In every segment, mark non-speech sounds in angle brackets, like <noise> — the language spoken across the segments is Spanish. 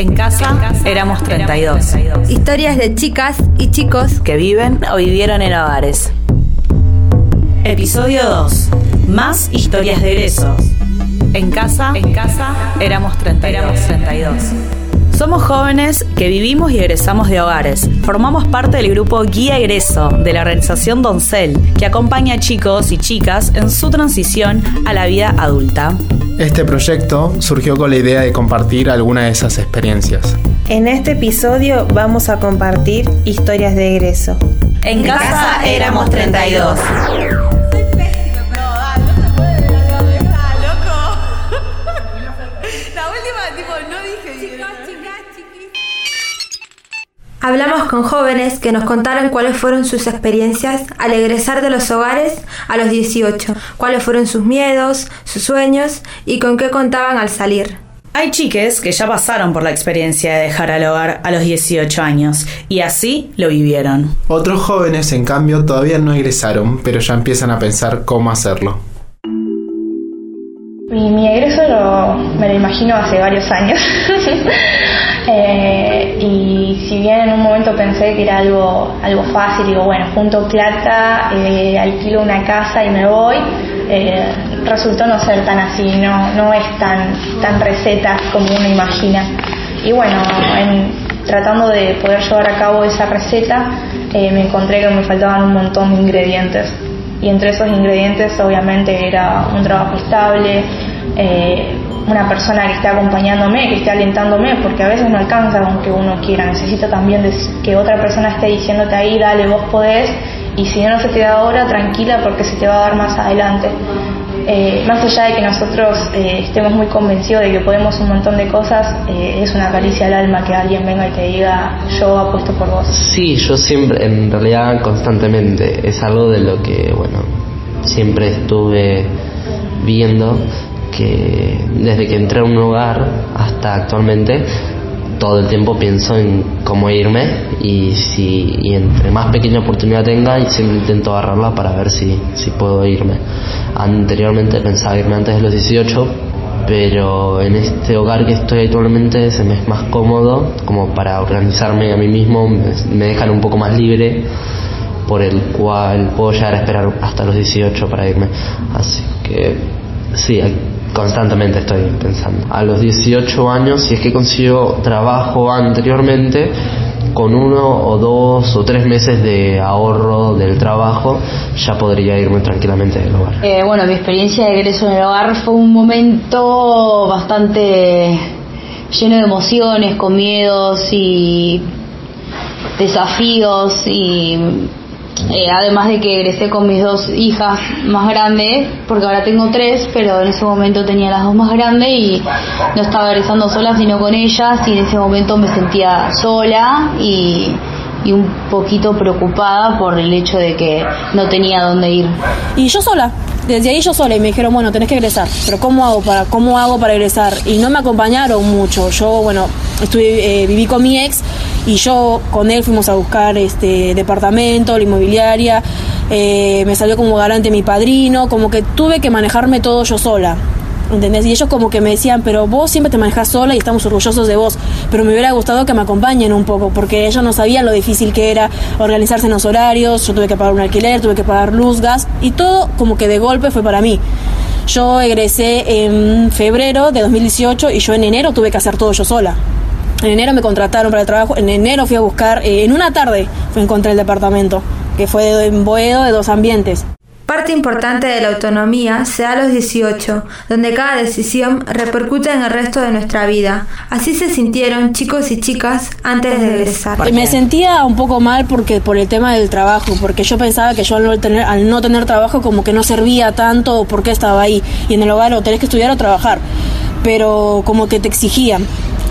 En casa éramos 32. Historias de chicas y chicos que viven o vivieron en hogares. Episodio 2. Más historias de egresos. En casa, en casa éramos 32. Éramos 32. Somos jóvenes que vivimos y egresamos de hogares. Formamos parte del grupo Guía Egreso de la organización Doncel, que acompaña a chicos y chicas en su transición a la vida adulta. Este proyecto surgió con la idea de compartir alguna de esas experiencias. En este episodio vamos a compartir historias de egreso. En casa éramos 32. Hablamos con jóvenes que nos contaron cuáles fueron sus experiencias al egresar de los hogares a los 18, cuáles fueron sus miedos, sus sueños y con qué contaban al salir. Hay chiques que ya pasaron por la experiencia de dejar al hogar a los 18 años y así lo vivieron. Otros jóvenes, en cambio, todavía no egresaron, pero ya empiezan a pensar cómo hacerlo. Mi, egreso me lo imagino hace varios años. <laughs> Eh, y si bien en un momento pensé que era algo, algo fácil, digo, bueno, junto plata, eh, alquilo una casa y me voy, eh, resultó no ser tan así, no, no es tan, tan receta como uno imagina. Y bueno, tratando de poder llevar a cabo esa receta, me encontré que me faltaban un montón de ingredientes. Y entre esos ingredientes obviamente era un trabajo estable, una persona que esté acompañándome, que esté alentándome, porque a veces no alcanza aunque uno quiera, necesita también que otra persona esté diciéndote ahí, dale, vos podés, y si no, se te da ahora, tranquila porque se te va a dar más adelante. Eh, más allá de que nosotros eh, estemos muy convencidos de que podemos un montón de cosas, eh, es una caricia al alma que alguien venga y te diga, yo apuesto por vos. Sí, yo siempre, en realidad constantemente, es algo de lo que, bueno, siempre estuve viendo que desde que entré a un hogar hasta actualmente todo el tiempo pienso en cómo irme y si y entre más pequeña oportunidad tenga y siempre intento agarrarla para ver si, si puedo irme. Anteriormente pensaba irme antes de los 18, pero en este hogar que estoy actualmente se me es más cómodo como para organizarme a mí mismo, me dejan un poco más libre por el cual puedo llegar a esperar hasta los 18 para irme. Así que sí, constantemente estoy pensando. A los 18 años, si es que consigo trabajo anteriormente, con uno o dos o tres meses de ahorro del trabajo, ya podría irme tranquilamente del hogar. Eh, bueno, mi experiencia de egreso en el hogar fue un momento bastante lleno de emociones, con miedos y desafíos y eh, además de que egresé con mis dos hijas más grandes, porque ahora tengo tres, pero en ese momento tenía las dos más grandes y no estaba egresando sola, sino con ellas, y en ese momento me sentía sola y, y un poquito preocupada por el hecho de que no tenía dónde ir. Y yo sola, desde ahí yo sola y me dijeron, bueno, tenés que egresar, pero ¿cómo hago para, cómo hago para egresar? Y no me acompañaron mucho. Yo, bueno, estuve, eh, viví con mi ex y yo con él fuimos a buscar este departamento, la inmobiliaria, eh, me salió como garante mi padrino, como que tuve que manejarme todo yo sola. ¿Entendés? Y ellos como que me decían, pero vos siempre te manejas sola y estamos orgullosos de vos. Pero me hubiera gustado que me acompañen un poco, porque ellos no sabían lo difícil que era organizarse en los horarios, yo tuve que pagar un alquiler, tuve que pagar luz, gas, y todo como que de golpe fue para mí. Yo egresé en febrero de 2018 y yo en enero tuve que hacer todo yo sola. En enero me contrataron para el trabajo, en enero fui a buscar, eh, en una tarde encontrar el departamento, que fue en Boedo de dos ambientes. Parte importante de la autonomía se da a los 18, donde cada decisión repercute en el resto de nuestra vida. Así se sintieron chicos y chicas antes de egresar. Me sentía un poco mal porque por el tema del trabajo, porque yo pensaba que yo al no tener, al no tener trabajo como que no servía tanto o porque estaba ahí. Y en el hogar o tenés que estudiar o trabajar, pero como que te exigían.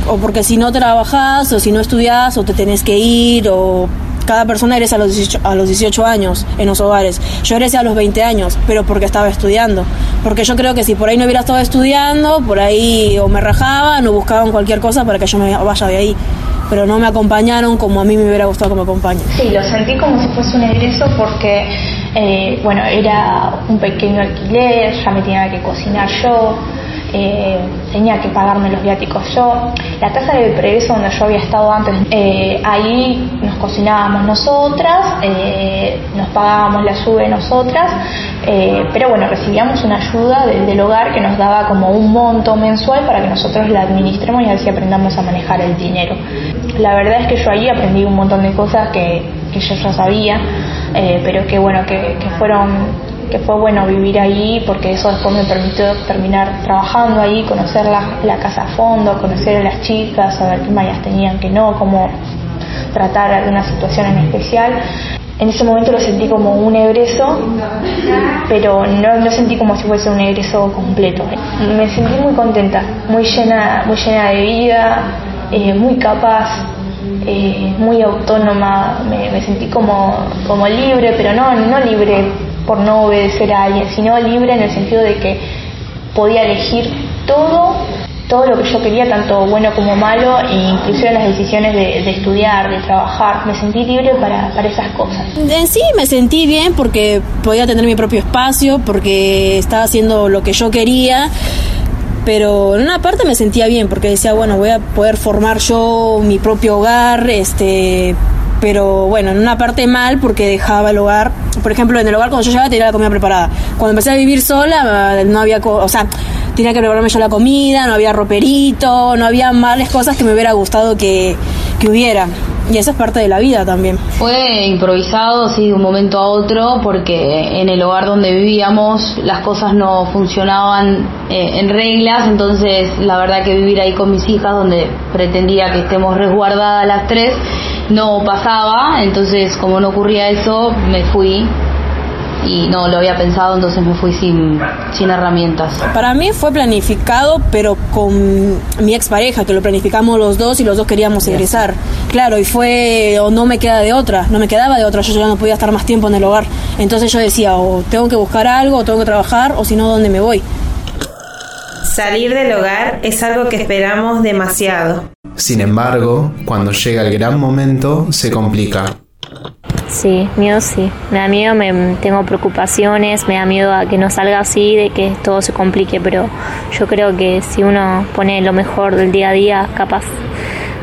O porque si no trabajás o si no estudias o te tenés que ir o cada persona eres a los 18, a los 18 años en los hogares. Yo eres a los 20 años, pero porque estaba estudiando. Porque yo creo que si por ahí no hubiera estado estudiando, por ahí o me rajaban o buscaban cualquier cosa para que yo me vaya de ahí. Pero no me acompañaron como a mí me hubiera gustado que me acompañen. Sí, lo sentí como si fuese un egreso porque, eh, bueno, era un pequeño alquiler, ya me tenía que cocinar yo. Eh, tenía que pagarme los viáticos. Yo, la casa de progreso donde yo había estado antes, eh, ahí nos cocinábamos nosotras, eh, nos pagábamos la ayuda nosotras, pero bueno, recibíamos una ayuda del, hogar que nos daba como un monto mensual para que nosotros la administremos y así aprendamos a manejar el dinero. La verdad es que yo ahí aprendí un montón de cosas que, que yo ya sabía, pero que bueno, que, que fueron que fue bueno vivir ahí porque eso después me permitió terminar trabajando ahí, conocer la, casa a fondo, conocer a las chicas, saber qué mayas tenían, que no, cómo tratar alguna situación en especial. En ese momento lo sentí como un egreso, pero no lo sentí como si fuese un egreso completo. Me sentí muy contenta, muy llena, muy llena de vida, eh, muy capaz, eh, muy autónoma, me, me, sentí como, como libre, pero no, no libre por no obedecer a alguien, sino libre en el sentido de que podía elegir todo, todo lo que yo quería, tanto bueno como malo, e inclusive las decisiones de, estudiar, de trabajar. Me sentí libre para, para esas cosas. En sí me sentí bien porque podía tener mi propio espacio, porque estaba haciendo lo que yo quería pero en una parte me sentía bien porque decía, bueno, voy a poder formar yo mi propio hogar, este, pero bueno, en una parte mal porque dejaba el hogar. Por ejemplo, en el hogar cuando yo llegaba tenía la comida preparada. Cuando empecé a vivir sola no había, o sea, tenía que prepararme yo la comida, no había roperito, no había males cosas que me hubiera gustado que, que hubiera. Y eso es parte de la vida también. Fue improvisado, sí, de un momento a otro, porque en el hogar donde vivíamos las cosas no funcionaban eh, en reglas, entonces la verdad que vivir ahí con mis hijas, donde pretendía que estemos resguardadas las tres, no pasaba, entonces como no ocurría eso, me fui y no lo había pensado, entonces me fui sin, sin herramientas. Para mí fue planificado, pero con mi expareja, que lo planificamos los dos y los dos queríamos egresar. Claro, y fue, o no me queda de otra, no me quedaba de otra, yo ya no podía estar más tiempo en el hogar. Entonces yo decía, o tengo que buscar algo, o tengo que trabajar, o si no, ¿dónde me voy? Salir del hogar es algo que esperamos demasiado. Sin embargo, cuando llega el gran momento, se complica. Sí, miedo sí. Me da miedo, me, tengo preocupaciones, me da miedo a que no salga así, de que todo se complique, pero yo creo que si uno pone lo mejor del día a día, capaz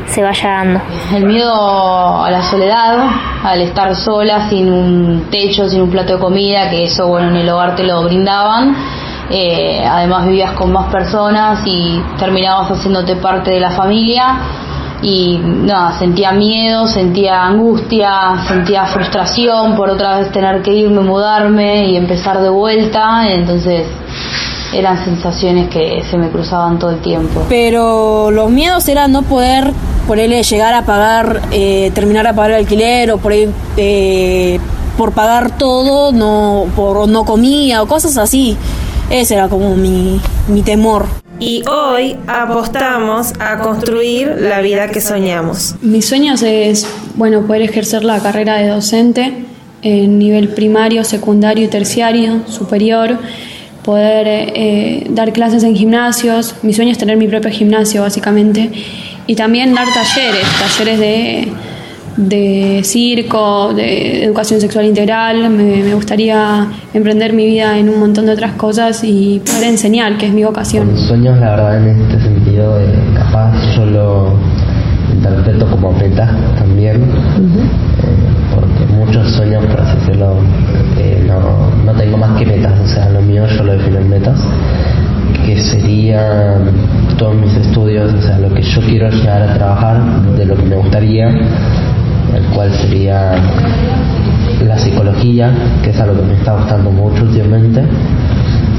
se vaya dando. El miedo a la soledad, al estar sola, sin un techo, sin un plato de comida, que eso, bueno, en el hogar te lo brindaban eh, además vivías con más personas y terminabas haciéndote parte de la familia y nada, sentía miedo, sentía angustia, sentía frustración por otra vez tener que irme, mudarme y empezar de vuelta, entonces eran sensaciones que se me cruzaban todo el tiempo. Pero los miedos eran no poder ponerle llegar a pagar, eh, terminar a pagar el alquiler o por ahí eh, por pagar todo, no, por no comía o cosas así. Ese era como mi, mi temor. Y hoy apostamos a construir la vida que soñamos. Mis sueños es, bueno, poder ejercer la carrera de docente en nivel primario, secundario y terciario, superior, poder eh, dar clases en gimnasios. Mi sueño es tener mi propio gimnasio, básicamente. Y también dar talleres, talleres de de circo, de educación sexual integral. Me, gustaría emprender mi vida en un montón de otras cosas y poder enseñar, que es mi vocación. Mis sueños, la verdad, en este sentido, eh, capaz yo lo interpreto como meta también, eh, porque muchos sueños, por así decirlo, eh, no, no tengo más que metas, o sea, lo mío yo lo defino en metas que serían todos mis estudios, o sea, lo que yo quiero llegar a trabajar, de lo que me gustaría, el cual sería la psicología, que es algo que me está gustando mucho últimamente,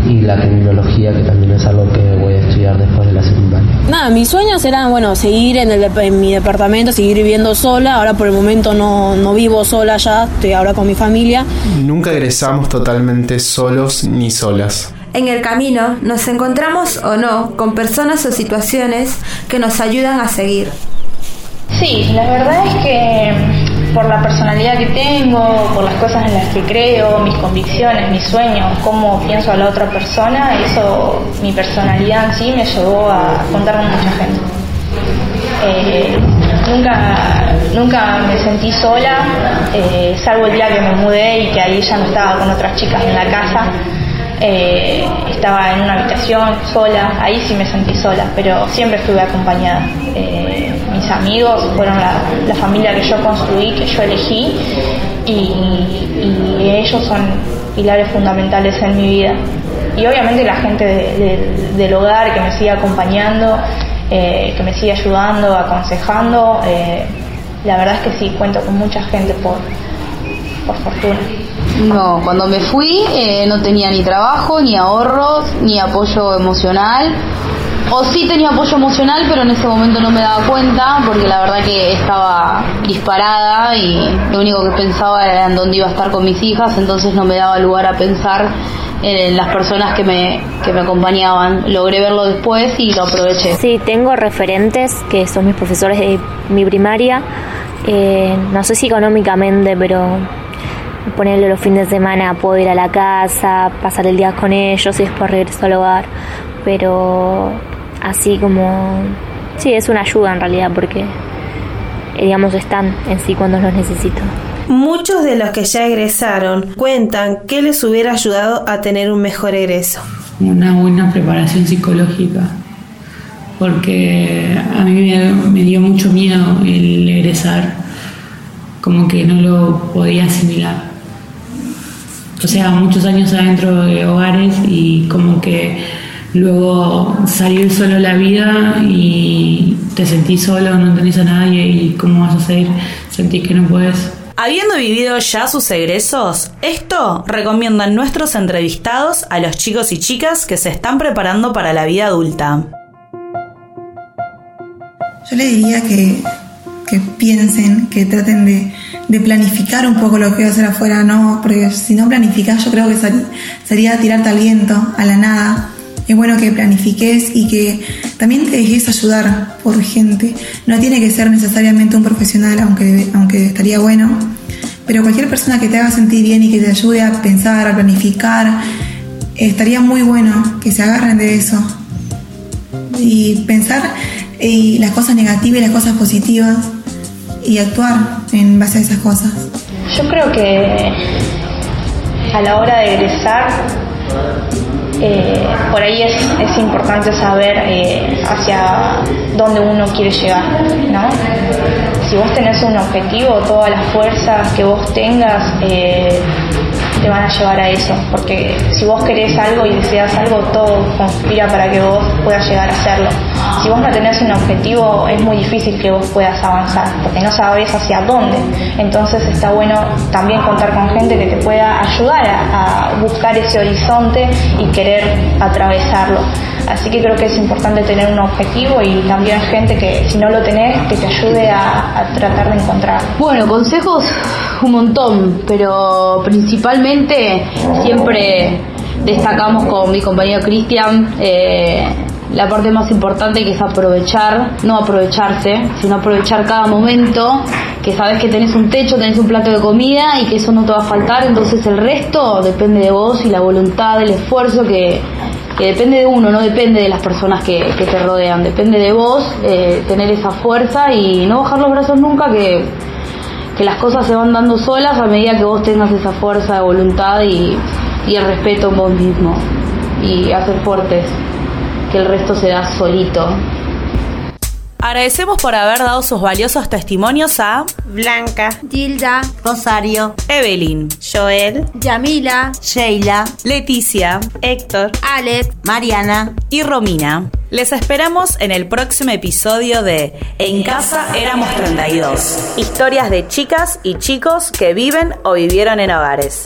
y la criminología, que también es algo que voy a estudiar después de la secundaria. Nada, mis sueños eran, bueno, seguir en, el, en mi departamento, seguir viviendo sola. Ahora por el momento no, no vivo sola ya, estoy ahora con mi familia. Nunca egresamos totalmente solos ni solas. En el camino nos encontramos o no con personas o situaciones que nos ayudan a seguir. Sí, la verdad es que por la personalidad que tengo, por las cosas en las que creo, mis convicciones, mis sueños, cómo pienso a la otra persona, eso, mi personalidad en sí me llevó a contarme a mucha gente. Eh, nunca, nunca me sentí sola, eh, salvo el día que me mudé y que ahí ya no estaba con otras chicas en la casa. eh, estaba en una habitación sola, ahí sí me sentí sola, pero siempre estuve acompañada. Mis amigos fueron la, familia que yo construí, que yo elegí, y, ellos son pilares fundamentales en mi vida. Y obviamente la gente del hogar que me sigue acompañando, eh, que me sigue ayudando, aconsejando, la verdad es que sí, cuento con mucha gente por, por fortuna. No, cuando me fui eh, no tenía ni trabajo, ni ahorros, ni apoyo emocional. O sí tenía apoyo emocional, pero en ese momento no me daba cuenta porque la verdad que estaba disparada y lo único que pensaba era en dónde iba a estar con mis hijas, entonces no me daba lugar a pensar en las personas que me, que me acompañaban. Logré verlo después y lo aproveché. Sí, tengo referentes que son mis profesores de mi primaria. Eh, no sé si económicamente, pero ponerle los fines de semana, puedo ir a la casa, pasar el día con ellos y después regreso al hogar. Pero así como, sí, es una ayuda en realidad porque, digamos, están en sí cuando los necesito. Muchos de los que ya egresaron cuentan que les hubiera ayudado a tener un mejor egreso. Una buena preparación psicológica, porque a mí me, me dio mucho miedo el egresar, como que no lo podía asimilar o sea, muchos años adentro de hogares y como que luego salir solo a la vida y te sentís solo, no tenés a nadie y cómo vas a salir, sentís que no puedes. Habiendo vivido ya sus egresos, esto recomiendan nuestros entrevistados a los chicos y chicas que se están preparando para la vida adulta. Yo le diría que, que piensen, que traten de de planificar un poco lo que voy a hacer afuera, no, porque si no planificas yo creo que sería tirarte al viento, a la nada. Es bueno que planifiques y que también te dejes ayudar por gente. No tiene que ser necesariamente un profesional, aunque, aunque estaría bueno, pero cualquier persona que te haga sentir bien y que te ayude a pensar, a planificar, estaría muy bueno que se agarren de eso y pensar las cosas negativas y las cosas positivas y actuar en base a esas cosas? Yo creo que a la hora de egresar, eh, por ahí es, es importante saber eh, hacia dónde uno quiere llegar, ¿no? Si vos tenés un objetivo, todas las fuerzas que vos tengas, eh, te van a llevar a eso, porque si vos querés algo y deseas algo, todo conspira para que vos puedas llegar a hacerlo. Si vos no tenés un objetivo, es muy difícil que vos puedas avanzar, porque no sabes hacia dónde. Entonces está bueno también contar con gente que te pueda ayudar a, buscar ese horizonte y querer atravesarlo. Así que creo que es importante tener un objetivo y también gente que si no lo tenés, que te ayude a, tratar de encontrar. Bueno, consejos un montón, pero principalmente siempre destacamos con mi compañero Cristian eh, la parte más importante que es aprovechar, no aprovecharse, sino aprovechar cada momento, que sabes que tenés un techo, tenés un plato de comida y que eso no te va a faltar, entonces el resto depende de vos y la voluntad, el esfuerzo que, depende de uno, no depende de las personas que, te rodean, depende de vos eh, tener esa fuerza y no bajar los brazos nunca que que las cosas se van dando solas a medida que vos tengas esa fuerza de voluntad y, el respeto en vos mismo y hacer fuertes, que el resto se da solito. Agradecemos por haber dado sus valiosos testimonios a Blanca, Gilda, Rosario, Evelyn, Joel, Yamila, Sheila, Leticia, Héctor, Alex, Mariana y Romina. Les esperamos en el próximo episodio de En casa éramos 32. Historias de chicas y chicos que viven o vivieron en hogares.